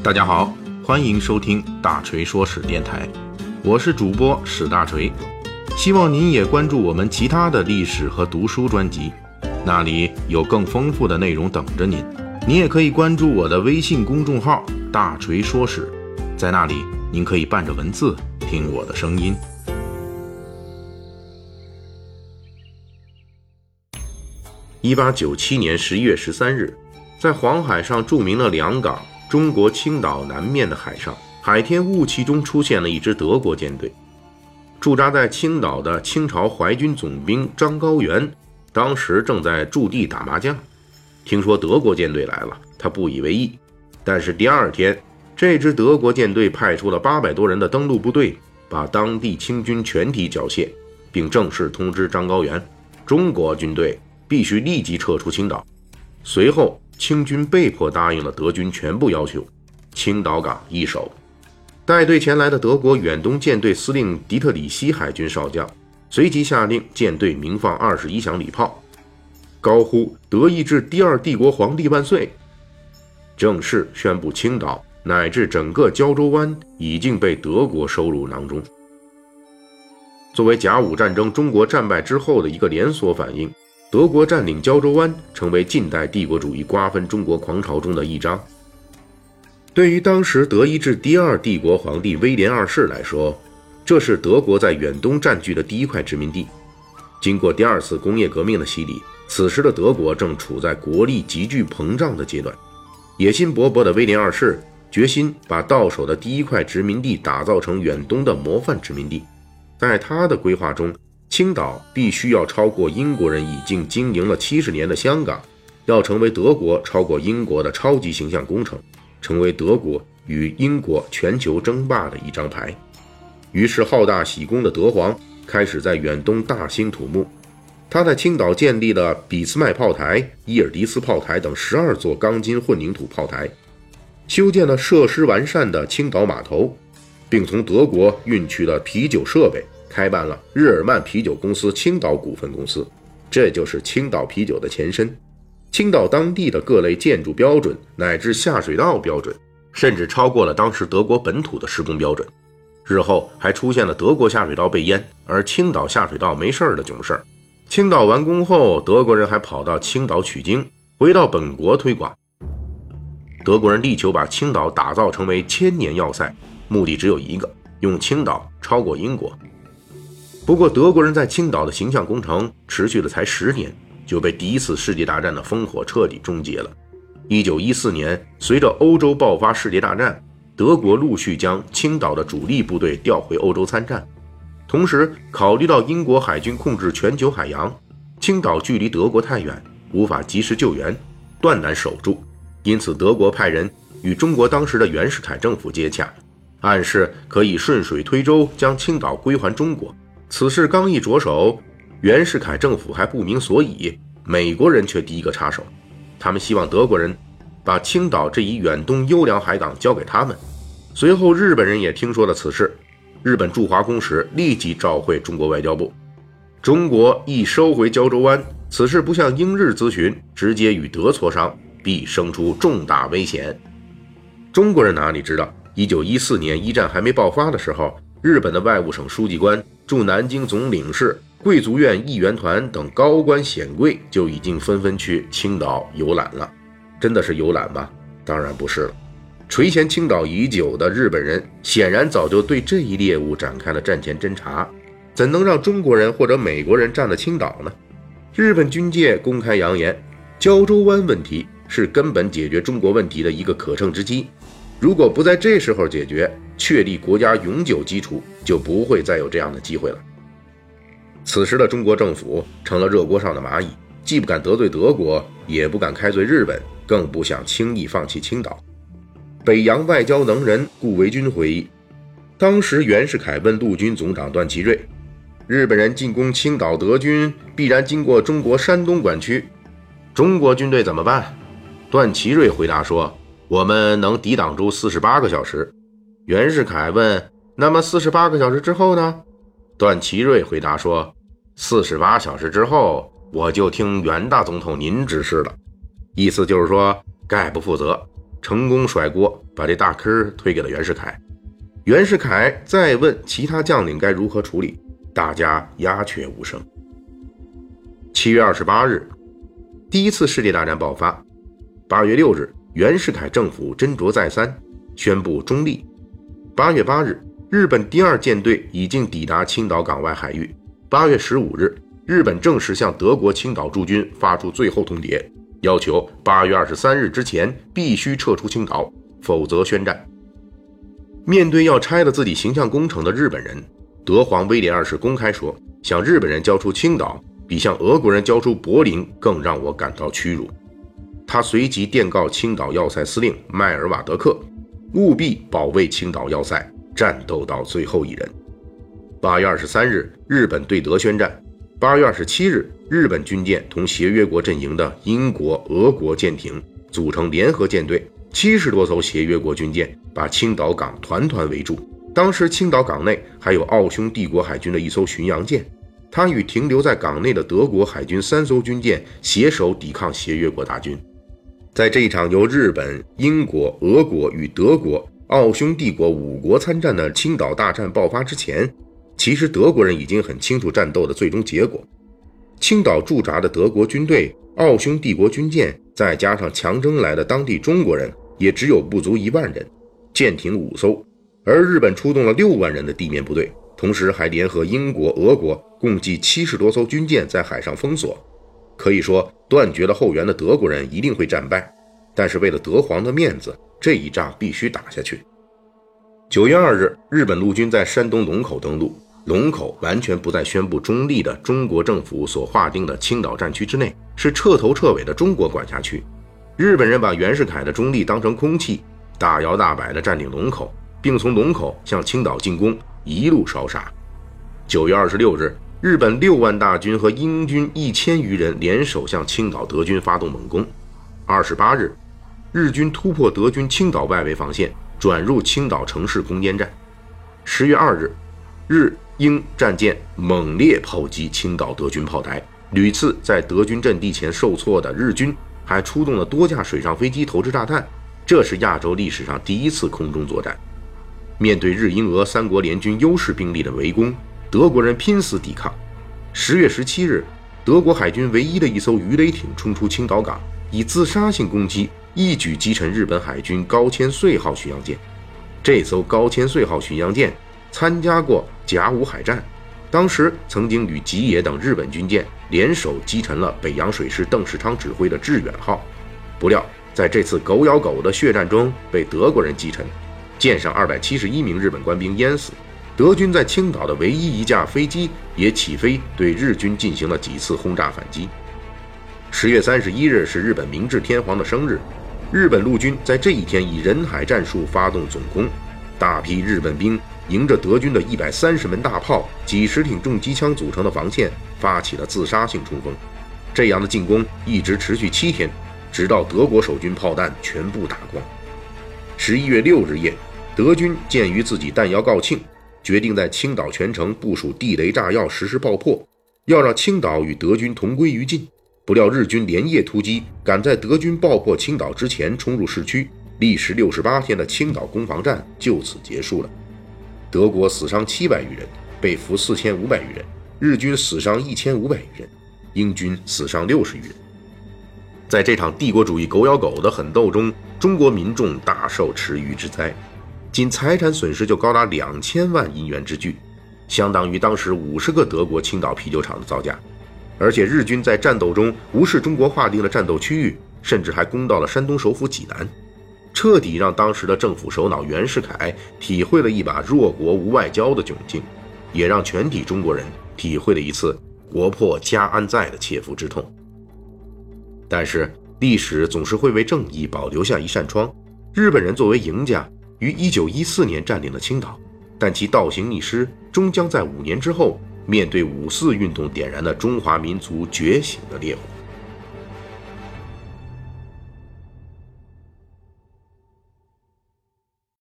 大家好，欢迎收听大锤说史电台，我是主播史大锤，希望您也关注我们其他的历史和读书专辑，那里有更丰富的内容等着您。您也可以关注我的微信公众号“大锤说史”，在那里您可以伴着文字听我的声音。一八九七年十一月十三日，在黄海上著名的两港中国青岛南面的海上，海天雾气中出现了一支德国舰队。驻扎在青岛的清朝淮军总兵张高原，当时正在驻地打麻将。听说德国舰队来了，他不以为意。但是第二天，这支德国舰队派出了八百多人的登陆部队，把当地清军全体缴械，并正式通知张高原，中国军队。必须立即撤出青岛。随后，清军被迫答应了德军全部要求，青岛港易手。带队前来的德国远东舰队司令迪特里希海军少将随即下令舰队鸣放二十一响礼炮，高呼“德意志第二帝国皇帝万岁”，正式宣布青岛乃至整个胶州湾已经被德国收入囊中。作为甲午战争中国战败之后的一个连锁反应。德国占领胶州湾，成为近代帝国主义瓜分中国狂潮中的一章。对于当时德意志第二帝国皇帝威廉二世来说，这是德国在远东占据的第一块殖民地。经过第二次工业革命的洗礼，此时的德国正处在国力急剧膨胀的阶段。野心勃勃的威廉二世决心把到手的第一块殖民地打造成远东的模范殖民地。在他的规划中，青岛必须要超过英国人已经经营了七十年的香港，要成为德国超过英国的超级形象工程，成为德国与英国全球争霸的一张牌。于是，好大喜功的德皇开始在远东大兴土木。他在青岛建立了俾斯麦炮台、伊尔迪斯炮台等十二座钢筋混凝土炮台，修建了设施完善的青岛码头，并从德国运去了啤酒设备。开办了日耳曼啤酒公司青岛股份公司，这就是青岛啤酒的前身。青岛当地的各类建筑标准乃至下水道标准，甚至超过了当时德国本土的施工标准。日后还出现了德国下水道被淹，而青岛下水道没事儿的囧事儿。青岛完工后，德国人还跑到青岛取经，回到本国推广。德国人力求把青岛打造成为千年要塞，目的只有一个：用青岛超过英国。不过，德国人在青岛的形象工程持续了才十年，就被第一次世界大战的烽火彻底终结了。一九一四年，随着欧洲爆发世界大战，德国陆续将青岛的主力部队调回欧洲参战。同时，考虑到英国海军控制全球海洋，青岛距离德国太远，无法及时救援，断难守住。因此，德国派人与中国当时的袁世凯政府接洽，暗示可以顺水推舟将青岛归还中国。此事刚一着手，袁世凯政府还不明所以，美国人却第一个插手。他们希望德国人把青岛这一远东优良海港交给他们。随后，日本人也听说了此事，日本驻华公使立即召回中国外交部。中国一收回胶州湾，此事不向英日咨询，直接与德磋商，必生出重大危险。中国人哪里知道，一九一四年一战还没爆发的时候，日本的外务省书记官。驻南京总领事、贵族院议员团等高官显贵就已经纷纷去青岛游览了，真的是游览吗？当然不是了。垂涎青岛已久的日本人显然早就对这一猎物展开了战前侦查，怎能让中国人或者美国人占了青岛呢？日本军界公开扬言，胶州湾问题是根本解决中国问题的一个可乘之机，如果不在这时候解决，确立国家永久基础，就不会再有这样的机会了。此时的中国政府成了热锅上的蚂蚁，既不敢得罪德国，也不敢开罪日本，更不想轻易放弃青岛。北洋外交能人顾维钧回忆，当时袁世凯问陆军总长段祺瑞：“日本人进攻青岛，德军必然经过中国山东管区，中国军队怎么办？”段祺瑞回答说：“我们能抵挡住四十八个小时。”袁世凯问：“那么四十八个小时之后呢？”段祺瑞回答说：“四十八小时之后，我就听袁大总统您指示了。”意思就是说，概不负责。成功甩锅，把这大坑推给了袁世凯。袁世凯再问其他将领该如何处理，大家鸦雀无声。七月二十八日，第一次世界大战爆发。八月六日，袁世凯政府斟酌再三，宣布中立。八月八日，日本第二舰队已经抵达青岛港外海域。八月十五日，日本正式向德国青岛驻军发出最后通牒，要求八月二十三日之前必须撤出青岛，否则宣战。面对要拆了自己形象工程的日本人，德皇威廉二世公开说：“向日本人交出青岛，比向俄国人交出柏林更让我感到屈辱。”他随即电告青岛要塞司令迈尔瓦德克，务必保卫青岛要塞，战斗到最后一人。八月二十三日，日本对德宣战。八月二十七日，日本军舰同协约国阵营的英国、俄国舰艇组成联合舰队，七十多艘协约国军舰把青岛港团团围住。当时青岛港内还有奥匈帝国海军的一艘巡洋舰，它与停留在港内的德国海军三艘军舰携手抵抗协约国大军。在这一场由日本、英国、俄国与德国、奥匈帝国五国参战的青岛大战爆发之前，其实德国人已经很清楚战斗的最终结果。青岛驻扎的德国军队、奥匈帝国军舰，再加上强征来的当地中国人，也只有不足一万人，舰艇五艘，而日本出动了六万人的地面部队，同时还联合英国、俄国，共计七十多艘军舰在海上封锁。可以说，断绝了后援的德国人一定会战败，但是为了德皇的面子，这一仗必须打下去。九月二日，日本陆军在山东龙口登陆，龙口完全不在宣布中立的中国政府所划定的青岛战区之内，是彻头彻尾的中国管辖区。日本人把袁世凯的中立当成空气，大摇大摆地占领龙口，并从龙口向青岛进攻，一路烧杀。九月二十六日。日本六万大军和英军一千余人联手向青岛德军发动猛攻。二十八日，日军突破德军青岛外围防线，转入青岛城市攻坚战。十月二日，日英战舰猛烈炮击青岛德军炮台，屡次在德军阵地前受挫的日军还出动了多架水上飞机投掷炸弹，这是亚洲历史上第一次空中作战。面对日英俄三国联军优势兵力的围攻。德国人拼死抵抗。十月十七日，德国海军唯一的一艘鱼雷艇冲出青岛港，以自杀性攻击一举击沉日本海军高千穗号巡洋舰。这艘高千穗号巡洋舰参加过甲午海战，当时曾经与吉野等日本军舰联手击沉了北洋水师邓世昌指挥的致远号。不料在这次狗咬狗的血战中被德国人击沉，舰上二百七十一名日本官兵淹死。德军在青岛的唯一一架飞机也起飞，对日军进行了几次轰炸反击。十月三十一日是日本明治天皇的生日，日本陆军在这一天以人海战术发动总攻，大批日本兵迎着德军的一百三十门大炮、几十挺重机枪组成的防线，发起了自杀性冲锋。这样的进攻一直持续七天，直到德国守军炮弹全部打光。十一月六日夜，德军鉴于自己弹药告罄。决定在青岛全城部署地雷炸药，实施爆破，要让青岛与德军同归于尽。不料日军连夜突击，赶在德军爆破青岛之前冲入市区，历时六十八天的青岛攻防战就此结束了。德国死伤七百余人，被俘四千五百余人；日军死伤一千五百余人，英军死伤六十余人。在这场帝国主义狗咬狗的狠斗中，中国民众大受池鱼之灾。仅财产损失就高达两千万银元之巨，相当于当时五十个德国青岛啤酒厂的造价。而且日军在战斗中无视中国划定的战斗区域，甚至还攻到了山东首府济南，彻底让当时的政府首脑袁世凯体会了一把弱国无外交的窘境，也让全体中国人体会了一次国破家安在的切肤之痛。但是历史总是会为正义保留下一扇窗，日本人作为赢家。于一九一四年占领了青岛，但其倒行逆施，终将在五年之后面对五四运动点燃的中华民族觉醒的烈火。